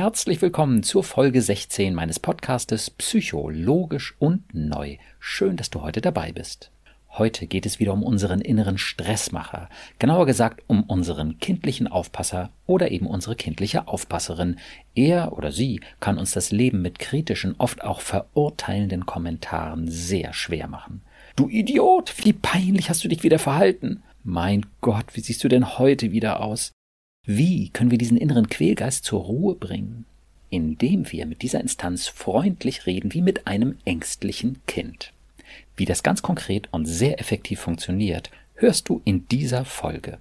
herzlich willkommen zur Folge 16 meines Podcastes Psychologisch und Neu. Schön, dass du heute dabei bist. Heute geht es wieder um unseren inneren Stressmacher, genauer gesagt um unseren kindlichen Aufpasser oder eben unsere kindliche Aufpasserin. Er oder sie kann uns das Leben mit kritischen, oft auch verurteilenden Kommentaren sehr schwer machen. Du Idiot, wie peinlich hast du dich wieder verhalten? Mein Gott, wie siehst du denn heute wieder aus? Wie können wir diesen inneren Quälgeist zur Ruhe bringen? Indem wir mit dieser Instanz freundlich reden wie mit einem ängstlichen Kind. Wie das ganz konkret und sehr effektiv funktioniert, hörst du in dieser Folge.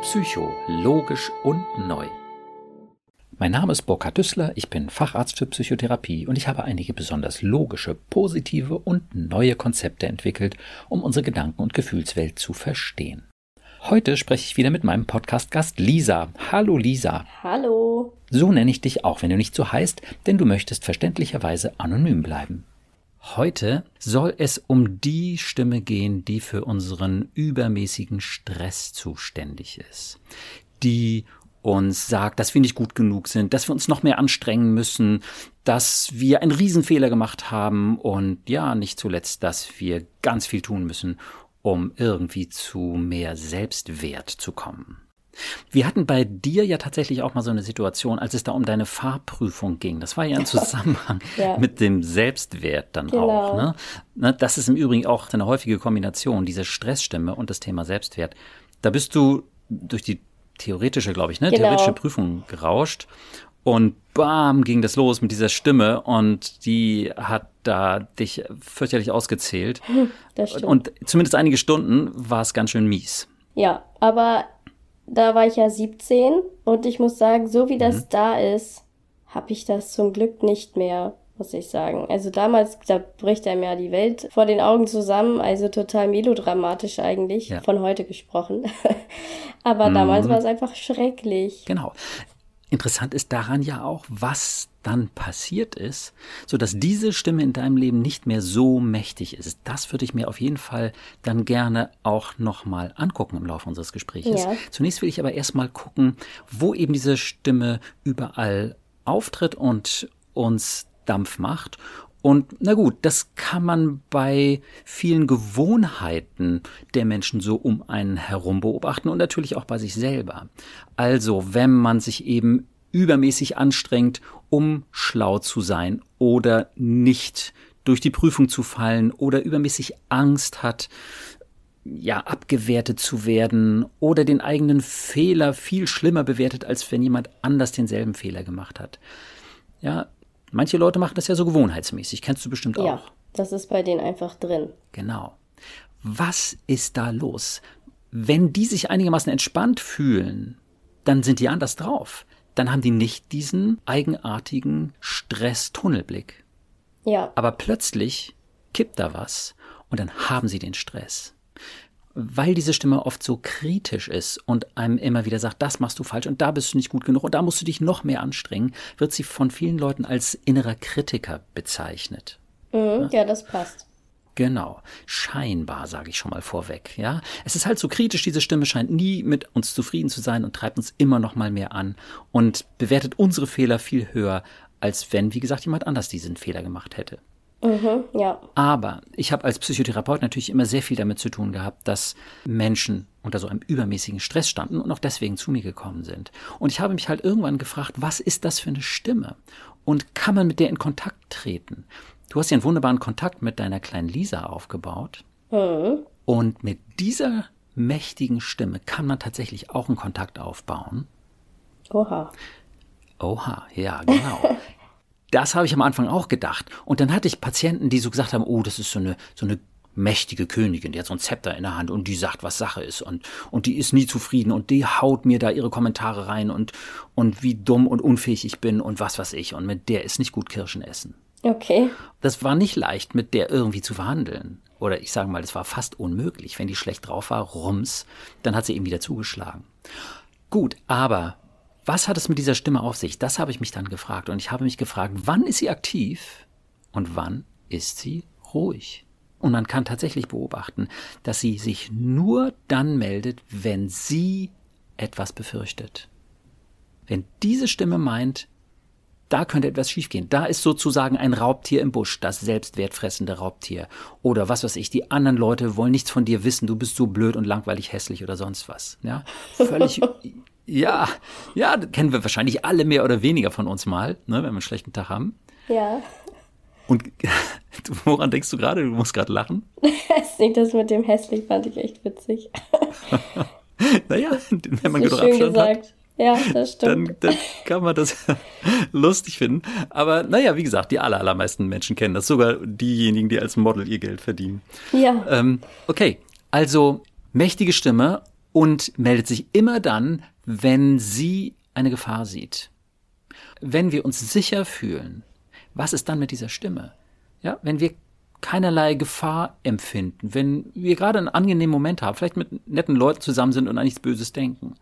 Psycho, logisch und neu. Mein Name ist Burkhard Düssler, ich bin Facharzt für Psychotherapie und ich habe einige besonders logische, positive und neue Konzepte entwickelt, um unsere Gedanken- und Gefühlswelt zu verstehen. Heute spreche ich wieder mit meinem Podcast-Gast Lisa. Hallo Lisa. Hallo. So nenne ich dich auch, wenn du nicht so heißt, denn du möchtest verständlicherweise anonym bleiben. Heute soll es um die Stimme gehen, die für unseren übermäßigen Stress zuständig ist, die uns sagt, dass wir nicht gut genug sind, dass wir uns noch mehr anstrengen müssen, dass wir einen Riesenfehler gemacht haben und ja, nicht zuletzt, dass wir ganz viel tun müssen, um irgendwie zu mehr Selbstwert zu kommen. Wir hatten bei dir ja tatsächlich auch mal so eine Situation, als es da um deine Fahrprüfung ging. Das war ja im Zusammenhang ja. mit dem Selbstwert dann genau. auch. Ne? ne? Das ist im Übrigen auch eine häufige Kombination, diese Stressstimme und das Thema Selbstwert. Da bist du durch die theoretische, glaube ich, ne? Genau. Theoretische Prüfung gerauscht. Und bam, ging das los mit dieser Stimme und die hat da dich fürchterlich ausgezählt. Stimmt. Und zumindest einige Stunden war es ganz schön mies. Ja, aber da war ich ja 17 und ich muss sagen, so wie das mhm. da ist, habe ich das zum Glück nicht mehr muss ich sagen. Also damals, da bricht einem ja die Welt vor den Augen zusammen, also total melodramatisch eigentlich, ja. von heute gesprochen. Aber mhm. damals war es einfach schrecklich. Genau. Interessant ist daran ja auch, was dann passiert ist, so dass diese Stimme in deinem Leben nicht mehr so mächtig ist. Das würde ich mir auf jeden Fall dann gerne auch nochmal angucken im Laufe unseres Gesprächs. Ja. Zunächst will ich aber erstmal gucken, wo eben diese Stimme überall auftritt und uns Dampf macht. Und na gut, das kann man bei vielen Gewohnheiten der Menschen so um einen herum beobachten und natürlich auch bei sich selber. Also, wenn man sich eben übermäßig anstrengt, um schlau zu sein oder nicht durch die Prüfung zu fallen oder übermäßig Angst hat, ja, abgewertet zu werden oder den eigenen Fehler viel schlimmer bewertet, als wenn jemand anders denselben Fehler gemacht hat. Ja, Manche Leute machen das ja so gewohnheitsmäßig. Kennst du bestimmt auch. Ja, das ist bei denen einfach drin. Genau. Was ist da los? Wenn die sich einigermaßen entspannt fühlen, dann sind die anders drauf. Dann haben die nicht diesen eigenartigen Stress-Tunnelblick. Ja. Aber plötzlich kippt da was und dann haben sie den Stress weil diese Stimme oft so kritisch ist und einem immer wieder sagt, das machst du falsch und da bist du nicht gut genug und da musst du dich noch mehr anstrengen, wird sie von vielen Leuten als innerer Kritiker bezeichnet. Mhm, ja, das passt. Genau. Scheinbar, sage ich schon mal vorweg, ja. Es ist halt so kritisch, diese Stimme scheint nie mit uns zufrieden zu sein und treibt uns immer noch mal mehr an und bewertet unsere Fehler viel höher, als wenn, wie gesagt, jemand anders diesen Fehler gemacht hätte. Mhm, ja. Aber ich habe als Psychotherapeut natürlich immer sehr viel damit zu tun gehabt, dass Menschen unter so einem übermäßigen Stress standen und auch deswegen zu mir gekommen sind. Und ich habe mich halt irgendwann gefragt, was ist das für eine Stimme? Und kann man mit der in Kontakt treten? Du hast ja einen wunderbaren Kontakt mit deiner kleinen Lisa aufgebaut. Mhm. Und mit dieser mächtigen Stimme kann man tatsächlich auch einen Kontakt aufbauen. Oha. Oha, ja, genau. Das habe ich am Anfang auch gedacht. Und dann hatte ich Patienten, die so gesagt haben, oh, das ist so eine, so eine mächtige Königin, die hat so ein Zepter in der Hand und die sagt, was Sache ist und, und die ist nie zufrieden und die haut mir da ihre Kommentare rein und, und wie dumm und unfähig ich bin und was weiß ich und mit der ist nicht gut Kirschen essen. Okay. Das war nicht leicht, mit der irgendwie zu verhandeln. Oder ich sage mal, das war fast unmöglich. Wenn die schlecht drauf war, rums, dann hat sie eben wieder zugeschlagen. Gut, aber was hat es mit dieser Stimme auf sich? Das habe ich mich dann gefragt. Und ich habe mich gefragt, wann ist sie aktiv und wann ist sie ruhig? Und man kann tatsächlich beobachten, dass sie sich nur dann meldet, wenn sie etwas befürchtet. Wenn diese Stimme meint, da könnte etwas schiefgehen. Da ist sozusagen ein Raubtier im Busch, das selbstwertfressende Raubtier. Oder was weiß ich, die anderen Leute wollen nichts von dir wissen, du bist so blöd und langweilig hässlich oder sonst was. Ja, völlig. Ja, ja, kennen wir wahrscheinlich alle mehr oder weniger von uns mal, ne, wenn wir einen schlechten Tag haben. Ja. Und woran denkst du gerade? Du musst gerade lachen. das mit dem hässlich fand ich echt witzig. naja, wenn man genug Abstand gesagt. hat. Ja, das stimmt. Dann, dann kann man das lustig finden. Aber naja, wie gesagt, die aller, allermeisten Menschen kennen das. Sogar diejenigen, die als Model ihr Geld verdienen. Ja. Ähm, okay, also mächtige Stimme und meldet sich immer dann, wenn sie eine Gefahr sieht. Wenn wir uns sicher fühlen, was ist dann mit dieser Stimme? Ja, wenn wir keinerlei Gefahr empfinden, wenn wir gerade einen angenehmen Moment haben, vielleicht mit netten Leuten zusammen sind und an nichts Böses denken,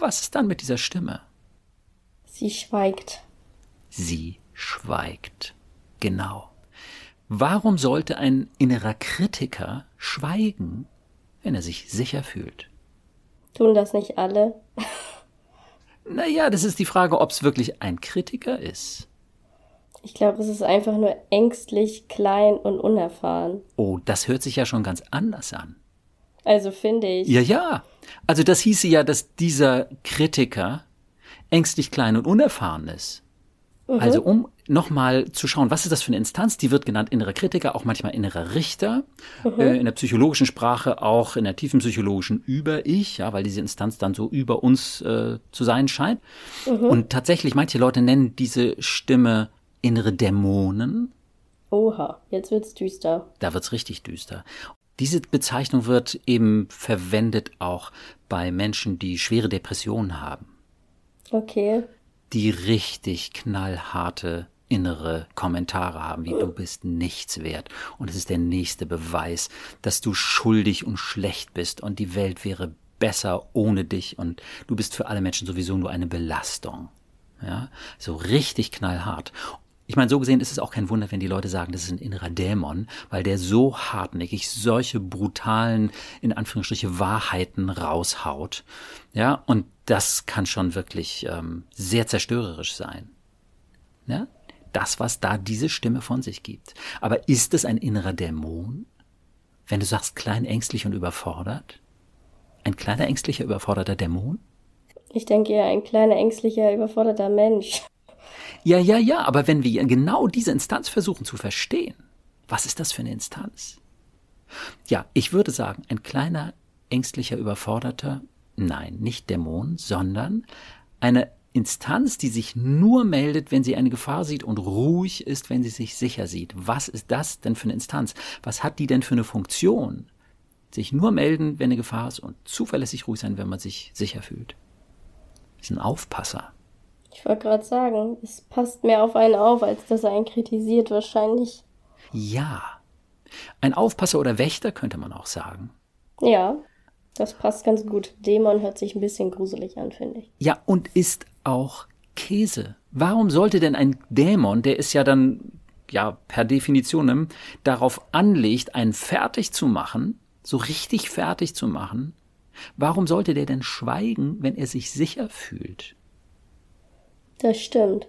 was ist dann mit dieser Stimme? Sie schweigt. Sie schweigt. Genau. Warum sollte ein innerer Kritiker schweigen, wenn er sich sicher fühlt? Tun das nicht alle? naja, das ist die Frage, ob es wirklich ein Kritiker ist. Ich glaube, es ist einfach nur ängstlich, klein und unerfahren. Oh, das hört sich ja schon ganz anders an. Also finde ich. Ja, ja. Also das hieße ja, dass dieser Kritiker ängstlich klein und unerfahren ist. Mhm. Also um nochmal zu schauen, was ist das für eine Instanz? Die wird genannt innerer Kritiker, auch manchmal innerer Richter, mhm. äh, in der psychologischen Sprache auch in der tiefen psychologischen Über-Ich, ja, weil diese Instanz dann so über uns äh, zu sein scheint. Mhm. Und tatsächlich, manche Leute nennen diese Stimme innere Dämonen. Oha, jetzt wird's düster. Da wird's richtig düster. Diese Bezeichnung wird eben verwendet auch bei Menschen, die schwere Depressionen haben. Okay. Die richtig knallharte innere Kommentare haben, wie du bist nichts wert und es ist der nächste Beweis, dass du schuldig und schlecht bist und die Welt wäre besser ohne dich und du bist für alle Menschen sowieso nur eine Belastung. Ja, so richtig knallhart. Ich meine, so gesehen ist es auch kein Wunder, wenn die Leute sagen, das ist ein innerer Dämon, weil der so hartnäckig solche brutalen, in Anführungsstriche, Wahrheiten raushaut. Ja, und das kann schon wirklich ähm, sehr zerstörerisch sein. Ja, das, was da diese Stimme von sich gibt. Aber ist es ein innerer Dämon? Wenn du sagst, klein, ängstlich und überfordert? Ein kleiner, ängstlicher, überforderter Dämon? Ich denke eher ein kleiner, ängstlicher, überforderter Mensch. Ja, ja, ja, aber wenn wir genau diese Instanz versuchen zu verstehen, was ist das für eine Instanz? Ja, ich würde sagen, ein kleiner, ängstlicher, überforderter, nein, nicht Dämon, sondern eine Instanz, die sich nur meldet, wenn sie eine Gefahr sieht und ruhig ist, wenn sie sich sicher sieht. Was ist das denn für eine Instanz? Was hat die denn für eine Funktion? Sich nur melden, wenn eine Gefahr ist und zuverlässig ruhig sein, wenn man sich sicher fühlt. Das ist ein Aufpasser. Ich wollte gerade sagen, es passt mehr auf einen auf, als dass er einen kritisiert wahrscheinlich. Ja. Ein Aufpasser oder Wächter könnte man auch sagen. Ja, das passt ganz gut. Dämon hört sich ein bisschen gruselig an, finde ich. Ja, und ist auch Käse. Warum sollte denn ein Dämon, der ist ja dann ja per Definition darauf anlegt, einen fertig zu machen, so richtig fertig zu machen, warum sollte der denn schweigen, wenn er sich sicher fühlt? Das stimmt.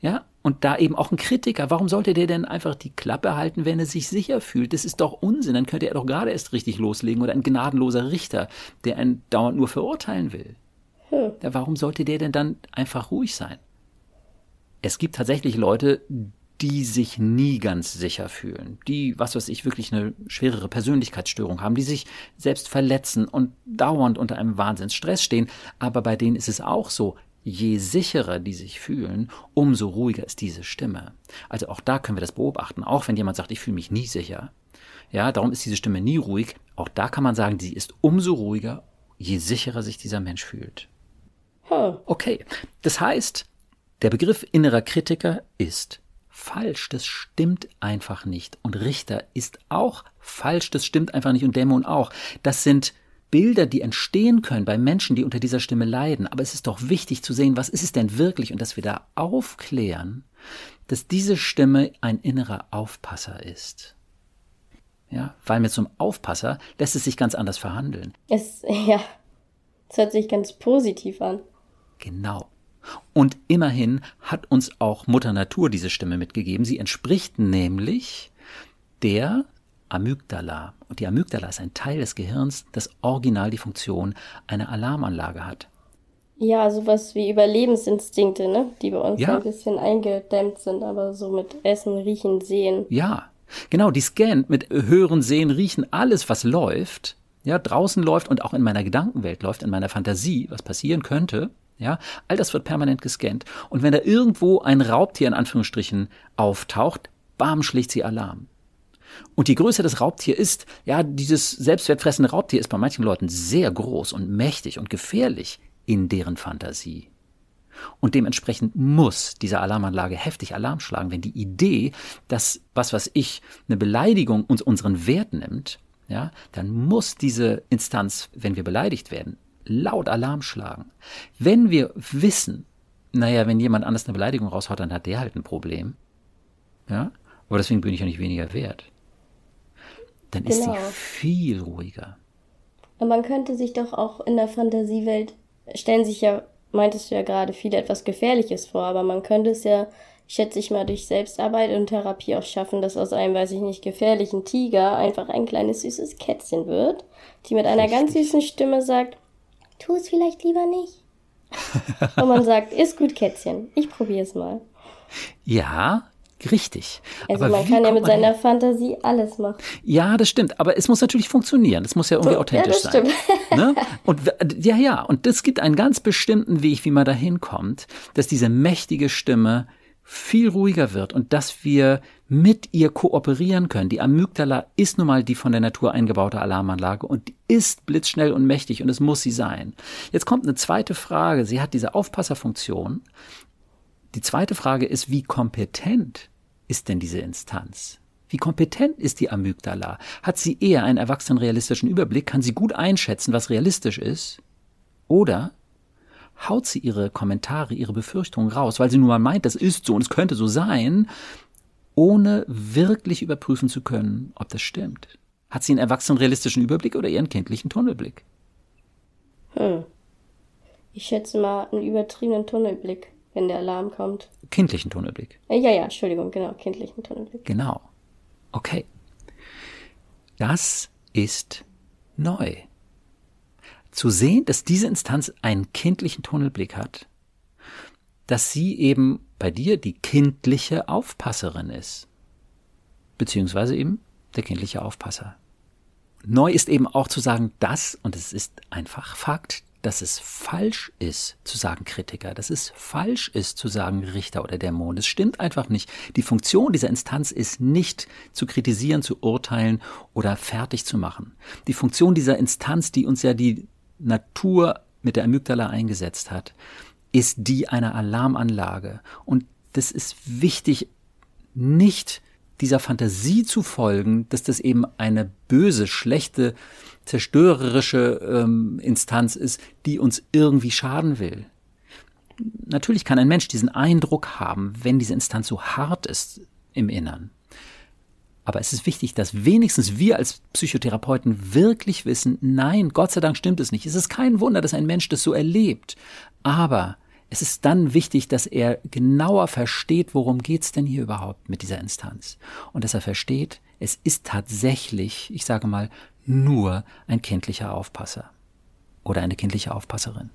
Ja, und da eben auch ein Kritiker. Warum sollte der denn einfach die Klappe halten, wenn er sich sicher fühlt? Das ist doch Unsinn. Dann könnte er doch gerade erst richtig loslegen oder ein gnadenloser Richter, der einen dauernd nur verurteilen will. Hm. Ja, warum sollte der denn dann einfach ruhig sein? Es gibt tatsächlich Leute, die sich nie ganz sicher fühlen, die, was weiß ich, wirklich eine schwerere Persönlichkeitsstörung haben, die sich selbst verletzen und dauernd unter einem Wahnsinnsstress stehen. Aber bei denen ist es auch so, je sicherer die sich fühlen, umso ruhiger ist diese Stimme. Also auch da können wir das beobachten, auch wenn jemand sagt, ich fühle mich nie sicher. Ja, darum ist diese Stimme nie ruhig. Auch da kann man sagen, sie ist umso ruhiger, je sicherer sich dieser Mensch fühlt. Okay, das heißt, der Begriff innerer Kritiker ist falsch, das stimmt einfach nicht. Und Richter ist auch falsch, das stimmt einfach nicht und Dämon auch. Das sind Bilder, die entstehen können bei Menschen, die unter dieser Stimme leiden. Aber es ist doch wichtig zu sehen, was ist es denn wirklich und dass wir da aufklären, dass diese Stimme ein innerer Aufpasser ist. Ja, weil mit so einem Aufpasser lässt es sich ganz anders verhandeln. Es, ja, es hört sich ganz positiv an. Genau. Und immerhin hat uns auch Mutter Natur diese Stimme mitgegeben. Sie entspricht nämlich der Amygdala. Und die Amygdala ist ein Teil des Gehirns, das original die Funktion einer Alarmanlage hat. Ja, sowas wie Überlebensinstinkte, ne? Die bei uns ja. ein bisschen eingedämmt sind, aber so mit Essen, Riechen, Sehen. Ja, genau, die scannt mit Hören, Sehen, Riechen, alles, was läuft, ja, draußen läuft und auch in meiner Gedankenwelt läuft, in meiner Fantasie, was passieren könnte, ja, all das wird permanent gescannt. Und wenn da irgendwo ein Raubtier in Anführungsstrichen auftaucht, bam, schlägt sie Alarm. Und je größer das Raubtier ist, ja, dieses selbstwertfressende Raubtier ist bei manchen Leuten sehr groß und mächtig und gefährlich in deren Fantasie. Und dementsprechend muss diese Alarmanlage heftig Alarm schlagen, wenn die Idee, dass was, was ich, eine Beleidigung uns unseren Wert nimmt, ja, dann muss diese Instanz, wenn wir beleidigt werden, laut Alarm schlagen. Wenn wir wissen, naja, wenn jemand anders eine Beleidigung raushaut, dann hat der halt ein Problem. Ja, aber deswegen bin ich ja nicht weniger wert. Dann genau. ist sie genau. viel ruhiger. Und man könnte sich doch auch in der Fantasiewelt stellen sich ja, meintest du ja gerade, viele etwas Gefährliches vor, aber man könnte es ja, schätze ich mal, durch Selbstarbeit und Therapie auch schaffen, dass aus einem, weiß ich nicht, gefährlichen Tiger einfach ein kleines süßes Kätzchen wird, die mit einer Richtig. ganz süßen Stimme sagt, tu es vielleicht lieber nicht. und man sagt, ist gut, Kätzchen, ich probiere es mal. Ja, Richtig. Also aber man kann ja mit seiner hin? Fantasie alles machen. Ja, das stimmt. Aber es muss natürlich funktionieren. Es muss ja irgendwie authentisch ja, das sein. Stimmt. Ne? Und ja, ja. Und es gibt einen ganz bestimmten Weg, wie man da hinkommt, dass diese mächtige Stimme viel ruhiger wird und dass wir mit ihr kooperieren können. Die Amygdala ist nun mal die von der Natur eingebaute Alarmanlage und die ist blitzschnell und mächtig und es muss sie sein. Jetzt kommt eine zweite Frage. Sie hat diese Aufpasserfunktion die zweite Frage ist, wie kompetent ist denn diese Instanz? Wie kompetent ist die Amygdala? Hat sie eher einen erwachsenen realistischen Überblick? Kann sie gut einschätzen, was realistisch ist? Oder haut sie ihre Kommentare, ihre Befürchtungen raus, weil sie nun mal meint, das ist so und es könnte so sein, ohne wirklich überprüfen zu können, ob das stimmt? Hat sie einen erwachsenen realistischen Überblick oder einen kindlichen Tunnelblick? Hm. Ich schätze mal einen übertriebenen Tunnelblick wenn der Alarm kommt. Kindlichen Tunnelblick. Äh, ja, ja, Entschuldigung, genau, kindlichen Tunnelblick. Genau. Okay. Das ist neu. Zu sehen, dass diese Instanz einen kindlichen Tunnelblick hat, dass sie eben bei dir die kindliche Aufpasserin ist, beziehungsweise eben der kindliche Aufpasser. Neu ist eben auch zu sagen, dass, und es ist einfach Fakt, dass es falsch ist zu sagen Kritiker, dass es falsch ist zu sagen Richter oder Dämon. Das stimmt einfach nicht. Die Funktion dieser Instanz ist nicht zu kritisieren, zu urteilen oder fertig zu machen. Die Funktion dieser Instanz, die uns ja die Natur mit der Amygdala eingesetzt hat, ist die einer Alarmanlage. Und das ist wichtig, nicht dieser Fantasie zu folgen, dass das eben eine böse, schlechte zerstörerische ähm, Instanz ist, die uns irgendwie schaden will. Natürlich kann ein Mensch diesen Eindruck haben, wenn diese Instanz so hart ist im Innern. Aber es ist wichtig, dass wenigstens wir als Psychotherapeuten wirklich wissen, nein, Gott sei Dank stimmt es nicht. Es ist kein Wunder, dass ein Mensch das so erlebt. Aber es ist dann wichtig, dass er genauer versteht, worum geht's denn hier überhaupt mit dieser Instanz. Und dass er versteht, es ist tatsächlich, ich sage mal, nur ein kindlicher Aufpasser oder eine kindliche Aufpasserin.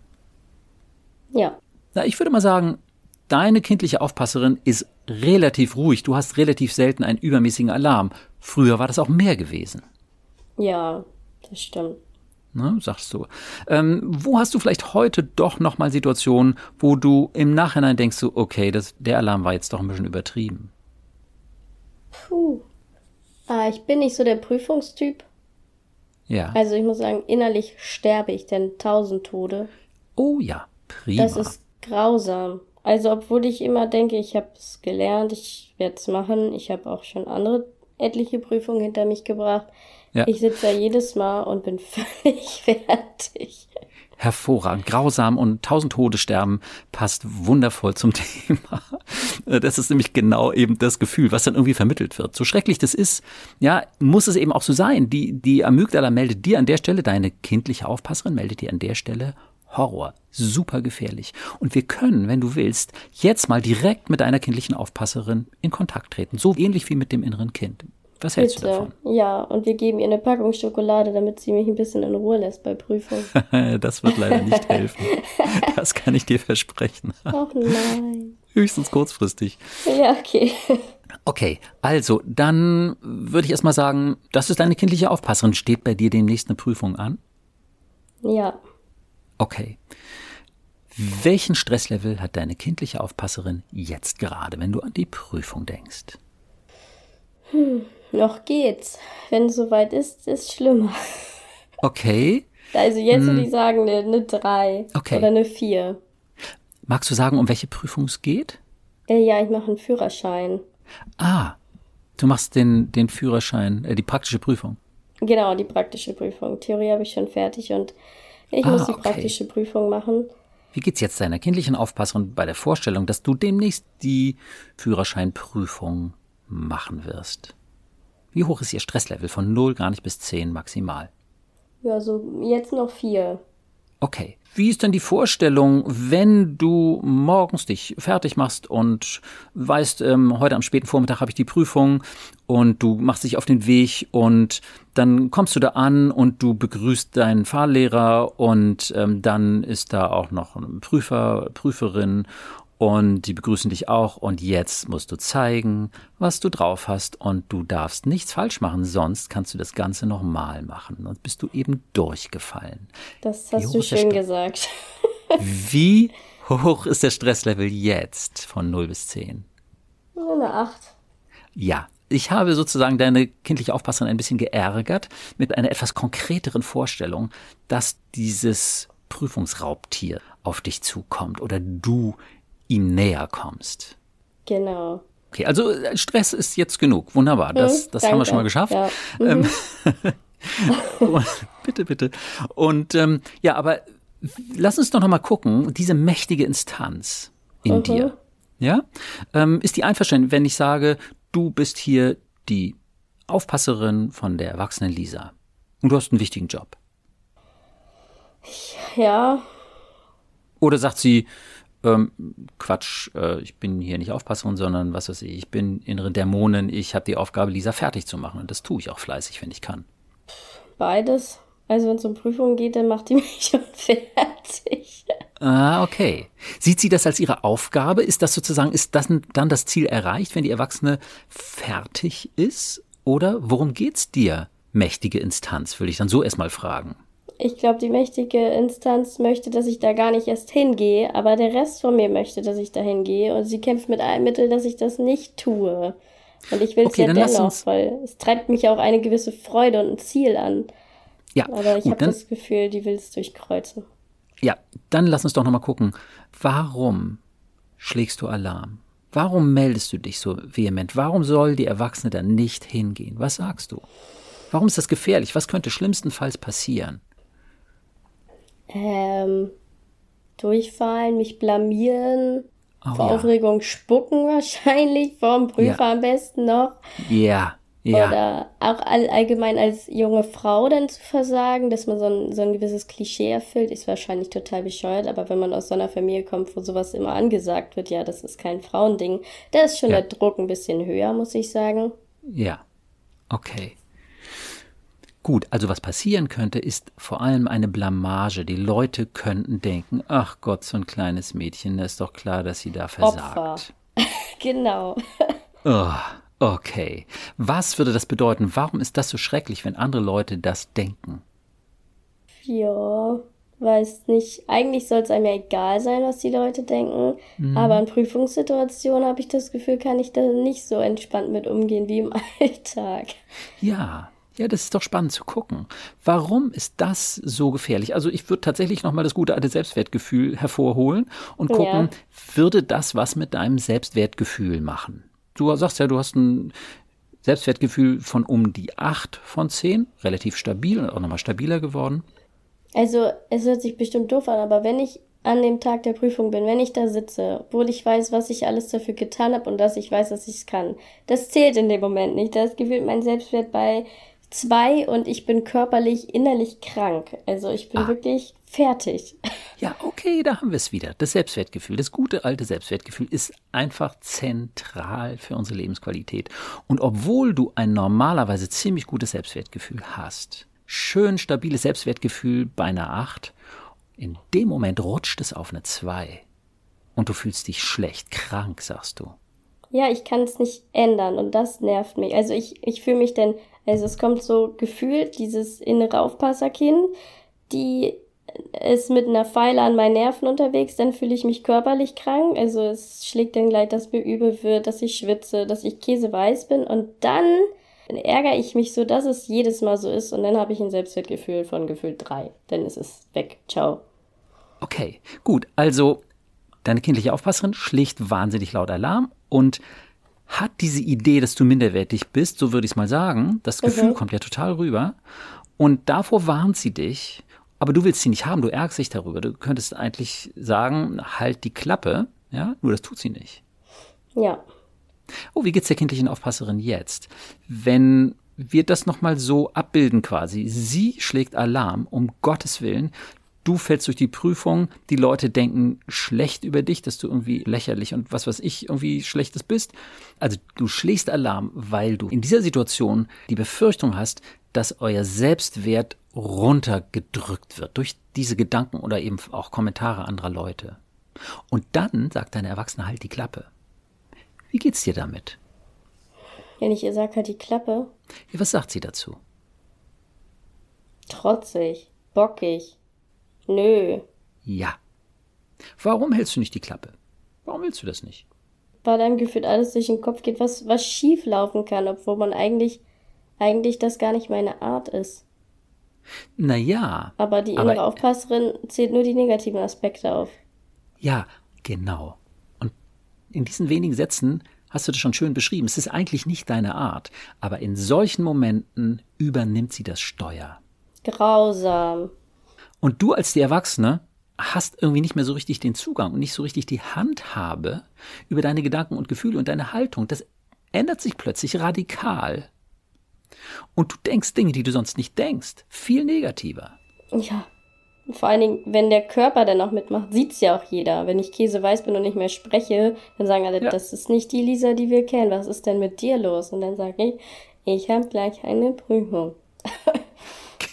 Ja. Na, ich würde mal sagen, deine kindliche Aufpasserin ist relativ ruhig. Du hast relativ selten einen übermäßigen Alarm. Früher war das auch mehr gewesen. Ja, das stimmt. Ne, sagst du. Ähm, wo hast du vielleicht heute doch nochmal Situationen, wo du im Nachhinein denkst, so, okay, das, der Alarm war jetzt doch ein bisschen übertrieben? Puh. Ah, ich bin nicht so der Prüfungstyp. Ja. Also ich muss sagen, innerlich sterbe ich denn tausend Tode. Oh ja, prima. Das ist grausam. Also obwohl ich immer denke, ich habe es gelernt, ich werde es machen, ich habe auch schon andere etliche Prüfungen hinter mich gebracht. Ja. Ich sitze da jedes Mal und bin völlig fertig. Hervorragend. Grausam und tausend Tode sterben passt wundervoll zum Thema. Das ist nämlich genau eben das Gefühl, was dann irgendwie vermittelt wird. So schrecklich das ist, ja, muss es eben auch so sein. Die, die Amygdala meldet dir an der Stelle, deine kindliche Aufpasserin meldet dir an der Stelle Horror. Super gefährlich. Und wir können, wenn du willst, jetzt mal direkt mit deiner kindlichen Aufpasserin in Kontakt treten. So ähnlich wie mit dem inneren Kind. Was hältst Bitte. du davon? Ja, und wir geben ihr eine Packung Schokolade, damit sie mich ein bisschen in Ruhe lässt bei Prüfung. das wird leider nicht helfen. Das kann ich dir versprechen. Ach nein. Höchstens kurzfristig. Ja, okay. Okay, also dann würde ich erstmal sagen, das ist deine kindliche Aufpasserin. Steht bei dir demnächst eine Prüfung an? Ja. Okay. Welchen Stresslevel hat deine kindliche Aufpasserin jetzt gerade, wenn du an die Prüfung denkst? Hm, noch geht's. Wenn es soweit ist, ist schlimmer. Okay. Also jetzt hm. würde ich sagen eine, eine 3 okay. oder eine 4. Magst du sagen, um welche Prüfung es geht? Äh, ja, ich mache einen Führerschein. Ah, du machst den, den Führerschein, äh, die praktische Prüfung. Genau, die praktische Prüfung. Theorie habe ich schon fertig und ich ah, muss die okay. praktische Prüfung machen. Wie geht's jetzt deiner kindlichen Aufpasserin bei der Vorstellung, dass du demnächst die Führerscheinprüfung machen wirst? Wie hoch ist ihr Stresslevel? Von 0 gar nicht bis 10 maximal. Ja, so jetzt noch 4. Okay. Wie ist denn die Vorstellung, wenn du morgens dich fertig machst und weißt, ähm, heute am späten Vormittag habe ich die Prüfung und du machst dich auf den Weg und dann kommst du da an und du begrüßt deinen Fahrlehrer und ähm, dann ist da auch noch ein Prüfer, Prüferin und die begrüßen dich auch und jetzt musst du zeigen, was du drauf hast und du darfst nichts falsch machen, sonst kannst du das Ganze nochmal machen. Sonst bist du eben durchgefallen. Das hast du schön gesagt. Wie hoch ist der Stresslevel jetzt von 0 bis 10? Eine 8. Ja, ich habe sozusagen deine kindliche Aufpasserin ein bisschen geärgert mit einer etwas konkreteren Vorstellung, dass dieses Prüfungsraubtier auf dich zukommt oder du ihm näher kommst. Genau. Okay, also äh, Stress ist jetzt genug. Wunderbar. Das, hm, das haben wir schon mal geschafft. Ja. Ähm, mhm. bitte, bitte. Und ähm, ja, aber lass uns doch noch mal gucken, diese mächtige Instanz in mhm. dir. Ja? Ähm, ist die einverstanden, wenn ich sage, du bist hier die Aufpasserin von der erwachsenen Lisa und du hast einen wichtigen Job? Ja. Oder sagt sie, ähm, Quatsch, äh, ich bin hier nicht Aufpasserin, sondern was weiß ich, ich bin innere Dämonen, ich habe die Aufgabe, Lisa fertig zu machen. Und das tue ich auch fleißig, wenn ich kann. Beides. Also wenn es um Prüfungen geht, dann macht die mich schon fertig. Ah, okay. Sieht sie das als ihre Aufgabe? Ist das sozusagen, ist das dann das Ziel erreicht, wenn die Erwachsene fertig ist? Oder worum geht's dir, mächtige Instanz, würde ich dann so erstmal fragen ich glaube, die mächtige Instanz möchte, dass ich da gar nicht erst hingehe, aber der Rest von mir möchte, dass ich da hingehe und sie kämpft mit allen Mitteln, dass ich das nicht tue. Und ich will es okay, ja dennoch, weil es treibt mich auch eine gewisse Freude und ein Ziel an. Ja, aber ich habe das Gefühl, die will es durchkreuzen. Ja, dann lass uns doch nochmal gucken. Warum schlägst du Alarm? Warum meldest du dich so vehement? Warum soll die Erwachsene da nicht hingehen? Was sagst du? Warum ist das gefährlich? Was könnte schlimmstenfalls passieren? Ähm, durchfallen, mich blamieren, oh, vor ja. Aufregung spucken wahrscheinlich, vor dem Prüfer ja. am besten noch. Ja. Ja. Oder auch all, allgemein als junge Frau dann zu versagen, dass man so ein, so ein gewisses Klischee erfüllt, ist wahrscheinlich total bescheuert. Aber wenn man aus so einer Familie kommt, wo sowas immer angesagt wird, ja, das ist kein Frauending, da ist schon ja. der Druck ein bisschen höher, muss ich sagen. Ja, okay. Gut, also was passieren könnte, ist vor allem eine Blamage. Die Leute könnten denken, ach Gott, so ein kleines Mädchen, da ist doch klar, dass sie da versagt. Opfer. genau. oh, okay. Was würde das bedeuten? Warum ist das so schrecklich, wenn andere Leute das denken? Ja, weiß nicht. Eigentlich soll es einem ja egal sein, was die Leute denken. Mhm. Aber in Prüfungssituationen habe ich das Gefühl, kann ich da nicht so entspannt mit umgehen wie im Alltag. Ja, ja, das ist doch spannend zu gucken. Warum ist das so gefährlich? Also ich würde tatsächlich nochmal das gute alte Selbstwertgefühl hervorholen und gucken, ja. würde das was mit deinem Selbstwertgefühl machen? Du sagst ja, du hast ein Selbstwertgefühl von um die 8 von 10, relativ stabil und auch nochmal stabiler geworden. Also, es hört sich bestimmt doof an, aber wenn ich an dem Tag der Prüfung bin, wenn ich da sitze, obwohl ich weiß, was ich alles dafür getan habe und dass ich weiß, dass ich es kann, das zählt in dem Moment nicht. Da ist gefühlt mein Selbstwert bei zwei und ich bin körperlich, innerlich krank. Also ich bin ah. wirklich fertig. Ja, okay, da haben wir es wieder. Das Selbstwertgefühl, das gute alte Selbstwertgefühl ist einfach zentral für unsere Lebensqualität. Und obwohl du ein normalerweise ziemlich gutes Selbstwertgefühl hast, schön stabiles Selbstwertgefühl bei einer 8, in dem Moment rutscht es auf eine 2. Und du fühlst dich schlecht, krank, sagst du. Ja, ich kann es nicht ändern und das nervt mich. Also ich, ich fühle mich denn, also es kommt so gefühlt dieses innere Aufpasserkind, die ist mit einer Pfeile an meinen Nerven unterwegs, dann fühle ich mich körperlich krank. Also es schlägt dann gleich, dass mir übel wird, dass ich schwitze, dass ich käseweiß bin und dann ärgere ich mich so, dass es jedes Mal so ist und dann habe ich ein Selbstwertgefühl von Gefühl drei. Dann ist es weg. Ciao. Okay, gut. Also deine kindliche Aufpasserin schlägt wahnsinnig laut Alarm und hat diese Idee, dass du minderwertig bist, so würde ich es mal sagen. Das Gefühl mhm. kommt ja total rüber. Und davor warnt sie dich. Aber du willst sie nicht haben, du ärgst dich darüber. Du könntest eigentlich sagen, halt die Klappe, ja, nur das tut sie nicht. Ja. Oh, wie geht's der kindlichen Aufpasserin jetzt? Wenn wir das nochmal so abbilden quasi. Sie schlägt Alarm, um Gottes Willen. Du fällst durch die Prüfung, die Leute denken schlecht über dich, dass du irgendwie lächerlich und was weiß ich irgendwie schlechtes bist. Also du schlägst Alarm, weil du in dieser Situation die Befürchtung hast, dass euer Selbstwert runtergedrückt wird durch diese Gedanken oder eben auch Kommentare anderer Leute. Und dann sagt deine Erwachsene halt die Klappe. Wie geht's dir damit? Wenn ich ihr sage, halt die Klappe. Ja, was sagt sie dazu? Trotzig, bockig, nö. Ja. Warum hältst du nicht die Klappe? Warum willst du das nicht? Weil einem gefühlt alles durch den Kopf geht, was, was schief laufen kann, obwohl man eigentlich, eigentlich das gar nicht meine Art ist. Naja. Aber die innere aber, Aufpasserin zählt nur die negativen Aspekte auf. Ja, genau. In diesen wenigen Sätzen hast du das schon schön beschrieben. Es ist eigentlich nicht deine Art, aber in solchen Momenten übernimmt sie das Steuer. Grausam. Und du als die Erwachsene hast irgendwie nicht mehr so richtig den Zugang und nicht so richtig die Handhabe über deine Gedanken und Gefühle und deine Haltung. Das ändert sich plötzlich radikal. Und du denkst Dinge, die du sonst nicht denkst, viel negativer. Ja, vor allen Dingen, wenn der Körper dann auch mitmacht, sieht's ja auch jeder. Wenn ich käseweiß bin und nicht mehr spreche, dann sagen alle, ja. das ist nicht die Lisa, die wir kennen. Was ist denn mit dir los? Und dann sage ich, ich habe gleich eine Prüfung.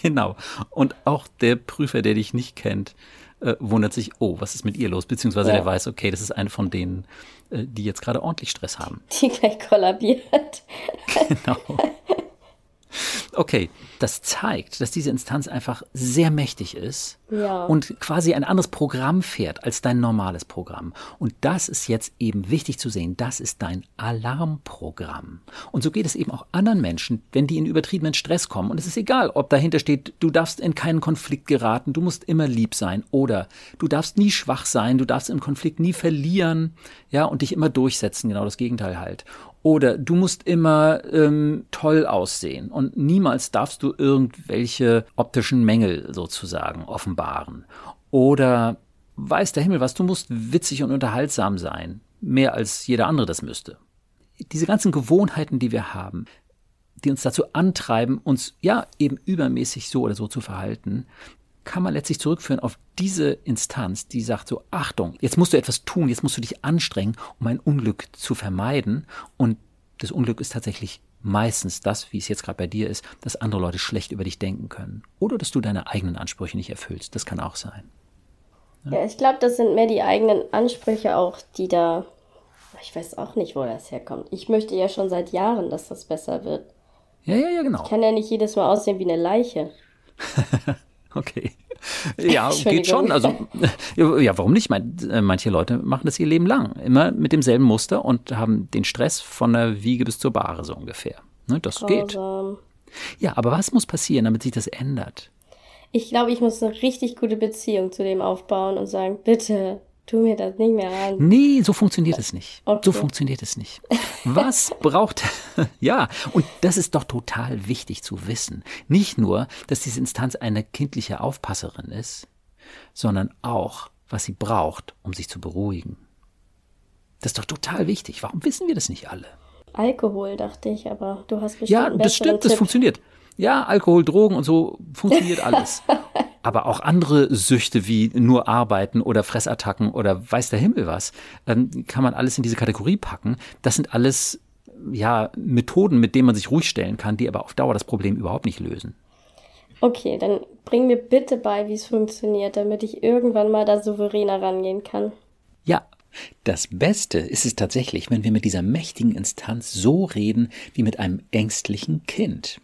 genau. Und auch der Prüfer, der dich nicht kennt, äh, wundert sich, oh, was ist mit ihr los? Beziehungsweise ja. der weiß, okay, das ist eine von denen, äh, die jetzt gerade ordentlich Stress haben. Die gleich kollabiert. genau. Okay, das zeigt, dass diese Instanz einfach sehr mächtig ist ja. und quasi ein anderes Programm fährt als dein normales Programm. Und das ist jetzt eben wichtig zu sehen. Das ist dein Alarmprogramm. Und so geht es eben auch anderen Menschen, wenn die in übertriebenen Stress kommen. Und es ist egal, ob dahinter steht, du darfst in keinen Konflikt geraten, du musst immer lieb sein oder du darfst nie schwach sein, du darfst im Konflikt nie verlieren, ja, und dich immer durchsetzen. Genau das Gegenteil halt. Oder du musst immer ähm, toll aussehen und niemals darfst du irgendwelche optischen Mängel sozusagen offenbaren. Oder weiß der Himmel was, du musst witzig und unterhaltsam sein, mehr als jeder andere das müsste. Diese ganzen Gewohnheiten, die wir haben, die uns dazu antreiben, uns ja eben übermäßig so oder so zu verhalten, kann man letztlich zurückführen auf diese Instanz, die sagt so, Achtung, jetzt musst du etwas tun, jetzt musst du dich anstrengen, um ein Unglück zu vermeiden. Und das Unglück ist tatsächlich meistens das, wie es jetzt gerade bei dir ist, dass andere Leute schlecht über dich denken können. Oder dass du deine eigenen Ansprüche nicht erfüllst. Das kann auch sein. Ja, ja ich glaube, das sind mehr die eigenen Ansprüche auch, die da. Ich weiß auch nicht, wo das herkommt. Ich möchte ja schon seit Jahren, dass das besser wird. Ja, ja, ja, genau. Ich kann ja nicht jedes Mal aussehen wie eine Leiche. Okay. Ja, geht schon. Also, ja, warum nicht? Äh, manche Leute machen das ihr Leben lang. Immer mit demselben Muster und haben den Stress von der Wiege bis zur Bahre so ungefähr. Ne, das Grausam. geht. Ja, aber was muss passieren, damit sich das ändert? Ich glaube, ich muss eine richtig gute Beziehung zu dem aufbauen und sagen, bitte, tu mir das nicht mehr an. Nee, so funktioniert es nicht. Okay. So funktioniert es nicht. Was braucht, ja, und das ist doch total wichtig zu wissen. Nicht nur, dass diese Instanz eine kindliche Aufpasserin ist, sondern auch, was sie braucht, um sich zu beruhigen. Das ist doch total wichtig. Warum wissen wir das nicht alle? Alkohol, dachte ich, aber du hast bestimmt Ja, das stimmt, Tipp. das funktioniert. Ja, Alkohol, Drogen und so funktioniert alles. Aber auch andere Süchte wie nur Arbeiten oder Fressattacken oder weiß der Himmel was, ähm, kann man alles in diese Kategorie packen. Das sind alles ja Methoden, mit denen man sich ruhig stellen kann, die aber auf Dauer das Problem überhaupt nicht lösen. Okay, dann bring mir bitte bei, wie es funktioniert, damit ich irgendwann mal da souveräner rangehen kann. Ja, das Beste ist es tatsächlich, wenn wir mit dieser mächtigen Instanz so reden wie mit einem ängstlichen Kind,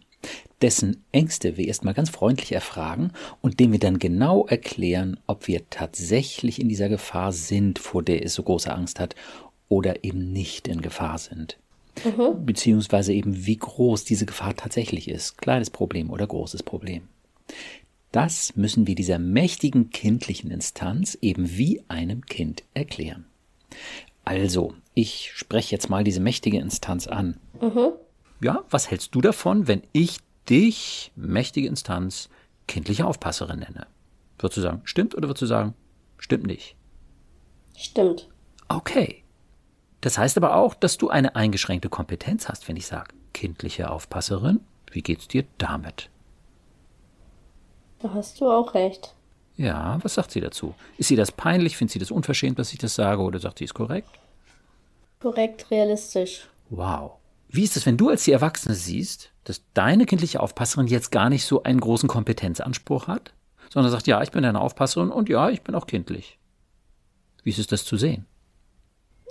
dessen Ängste wir erstmal ganz freundlich erfragen und dem wir dann genau erklären, ob wir tatsächlich in dieser Gefahr sind, vor der es so große Angst hat, oder eben nicht in Gefahr sind. Mhm. Beziehungsweise eben wie groß diese Gefahr tatsächlich ist. Kleines Problem oder großes Problem. Das müssen wir dieser mächtigen kindlichen Instanz eben wie einem Kind erklären. Also, ich spreche jetzt mal diese mächtige Instanz an. Mhm. Ja, was hältst du davon, wenn ich dich, mächtige Instanz, kindliche Aufpasserin nenne? Würdest du sagen, stimmt oder würdest du sagen, stimmt nicht? Stimmt. Okay. Das heißt aber auch, dass du eine eingeschränkte Kompetenz hast, wenn ich sage, kindliche Aufpasserin. Wie geht's dir damit? Da hast du auch recht. Ja, was sagt sie dazu? Ist sie das peinlich? Findet sie das unverschämt, dass ich das sage? Oder sagt sie es korrekt? Korrekt, realistisch. Wow. Wie ist es, wenn du als die Erwachsene siehst, dass deine kindliche Aufpasserin jetzt gar nicht so einen großen Kompetenzanspruch hat, sondern sagt, ja, ich bin deine Aufpasserin und ja, ich bin auch kindlich? Wie ist es, das zu sehen?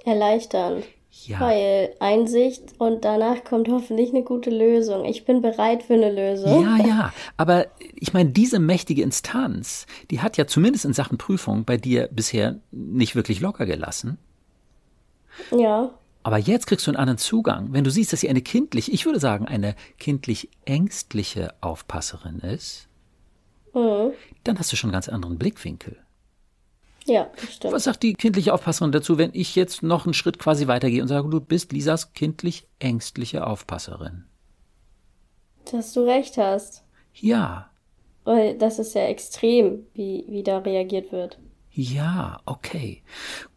Erleichternd. Ja. Weil Einsicht und danach kommt hoffentlich eine gute Lösung. Ich bin bereit für eine Lösung. Ja, ja. Aber ich meine, diese mächtige Instanz, die hat ja zumindest in Sachen Prüfung bei dir bisher nicht wirklich locker gelassen. Ja. Aber jetzt kriegst du einen anderen Zugang. Wenn du siehst, dass sie eine kindlich, ich würde sagen, eine kindlich ängstliche Aufpasserin ist, mhm. dann hast du schon einen ganz anderen Blickwinkel. Ja, stimmt. Was sagt die kindliche Aufpasserin dazu, wenn ich jetzt noch einen Schritt quasi weitergehe und sage, du bist Lisas kindlich ängstliche Aufpasserin? Dass du recht hast. Ja. Weil das ist ja extrem, wie, wie da reagiert wird. Ja, okay.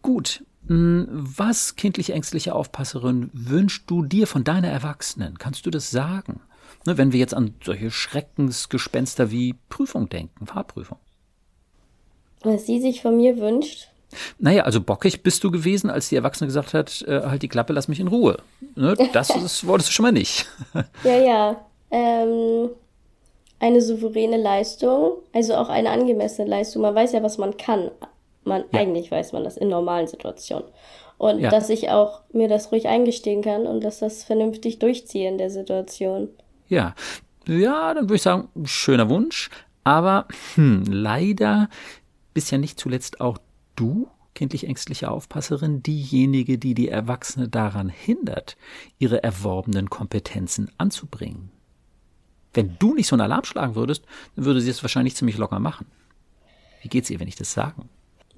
Gut. Hm, was, kindlich ängstliche Aufpasserin, wünschst du dir von deiner Erwachsenen? Kannst du das sagen? Ne, wenn wir jetzt an solche Schreckensgespenster wie Prüfung denken, Fahrprüfung. Was sie sich von mir wünscht? Naja, also bockig bist du gewesen, als die Erwachsene gesagt hat, äh, halt die Klappe, lass mich in Ruhe. Ne? Das, das wolltest du schon mal nicht. ja, ja. Ähm, eine souveräne Leistung, also auch eine angemessene Leistung. Man weiß ja, was man kann. Man, ja. Eigentlich weiß man das in normalen Situationen. Und ja. dass ich auch mir das ruhig eingestehen kann und dass das vernünftig durchziehe in der Situation. Ja. Ja, dann würde ich sagen, schöner Wunsch. Aber hm, leider bist ja nicht zuletzt auch du, kindlich ängstliche Aufpasserin, diejenige, die die Erwachsene daran hindert, ihre erworbenen Kompetenzen anzubringen. Wenn du nicht so einen Alarm schlagen würdest, dann würde sie es wahrscheinlich ziemlich locker machen. Wie geht's ihr, wenn ich das sage?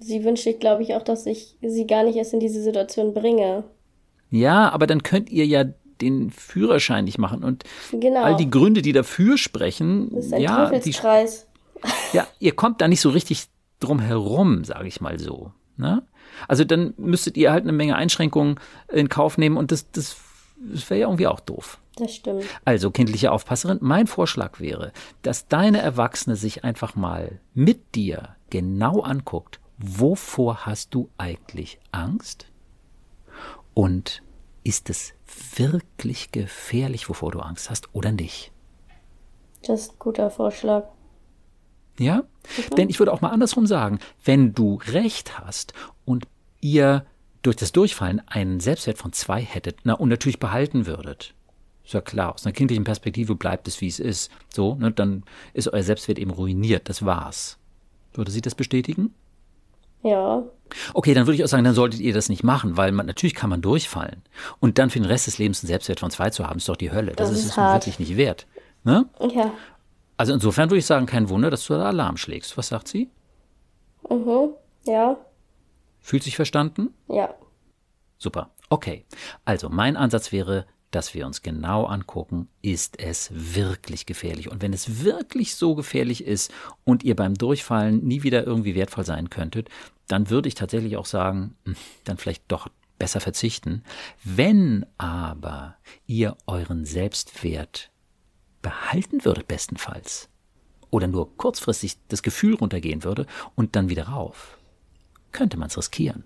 Sie wünscht sich, glaube ich, auch, dass ich sie gar nicht erst in diese Situation bringe. Ja, aber dann könnt ihr ja den Führerschein nicht machen und genau. all die Gründe, die dafür sprechen, das ist ein ja, Teufelskreis. Die, ja, ihr kommt da nicht so richtig drumherum, sage ich mal so. Ne? Also dann müsstet ihr halt eine Menge Einschränkungen in Kauf nehmen und das, das, das wäre ja irgendwie auch doof. Das stimmt. Also, kindliche Aufpasserin, mein Vorschlag wäre, dass deine Erwachsene sich einfach mal mit dir genau anguckt, wovor hast du eigentlich Angst? Und ist es wirklich gefährlich, wovor du Angst hast oder nicht? Das ist ein guter Vorschlag. Ja? Mhm. Denn ich würde auch mal andersrum sagen, wenn du recht hast und ihr durch das Durchfallen einen Selbstwert von zwei hättet, na, und natürlich behalten würdet, ist ja klar, aus einer kindlichen Perspektive bleibt es, wie es ist, so, ne, dann ist euer Selbstwert eben ruiniert, das war's. Würde sie das bestätigen? Ja. Okay, dann würde ich auch sagen, dann solltet ihr das nicht machen, weil man, natürlich kann man durchfallen. Und dann für den Rest des Lebens einen Selbstwert von zwei zu haben, ist doch die Hölle. Das, das ist, ist wirklich nicht wert. Ne? Ja. Also insofern würde ich sagen, kein Wunder, dass du da Alarm schlägst. Was sagt sie? Mhm, ja. Fühlt sich verstanden? Ja. Super. Okay. Also mein Ansatz wäre, dass wir uns genau angucken, ist es wirklich gefährlich? Und wenn es wirklich so gefährlich ist und ihr beim Durchfallen nie wieder irgendwie wertvoll sein könntet, dann würde ich tatsächlich auch sagen, hm, dann vielleicht doch besser verzichten. Wenn aber ihr euren Selbstwert behalten würdet, bestenfalls, oder nur kurzfristig das Gefühl runtergehen würde und dann wieder rauf, könnte man es riskieren.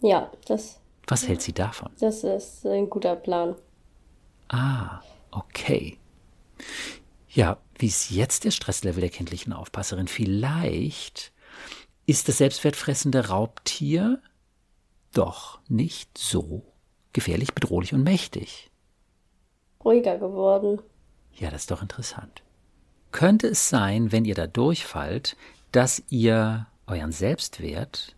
Ja, das. Was hält sie davon? Das ist ein guter Plan. Ah, okay. Ja, wie ist jetzt der Stresslevel der kindlichen Aufpasserin? Vielleicht ist das selbstwertfressende Raubtier doch nicht so gefährlich, bedrohlich und mächtig. Ruhiger geworden. Ja, das ist doch interessant. Könnte es sein, wenn ihr da durchfallt, dass ihr euren Selbstwert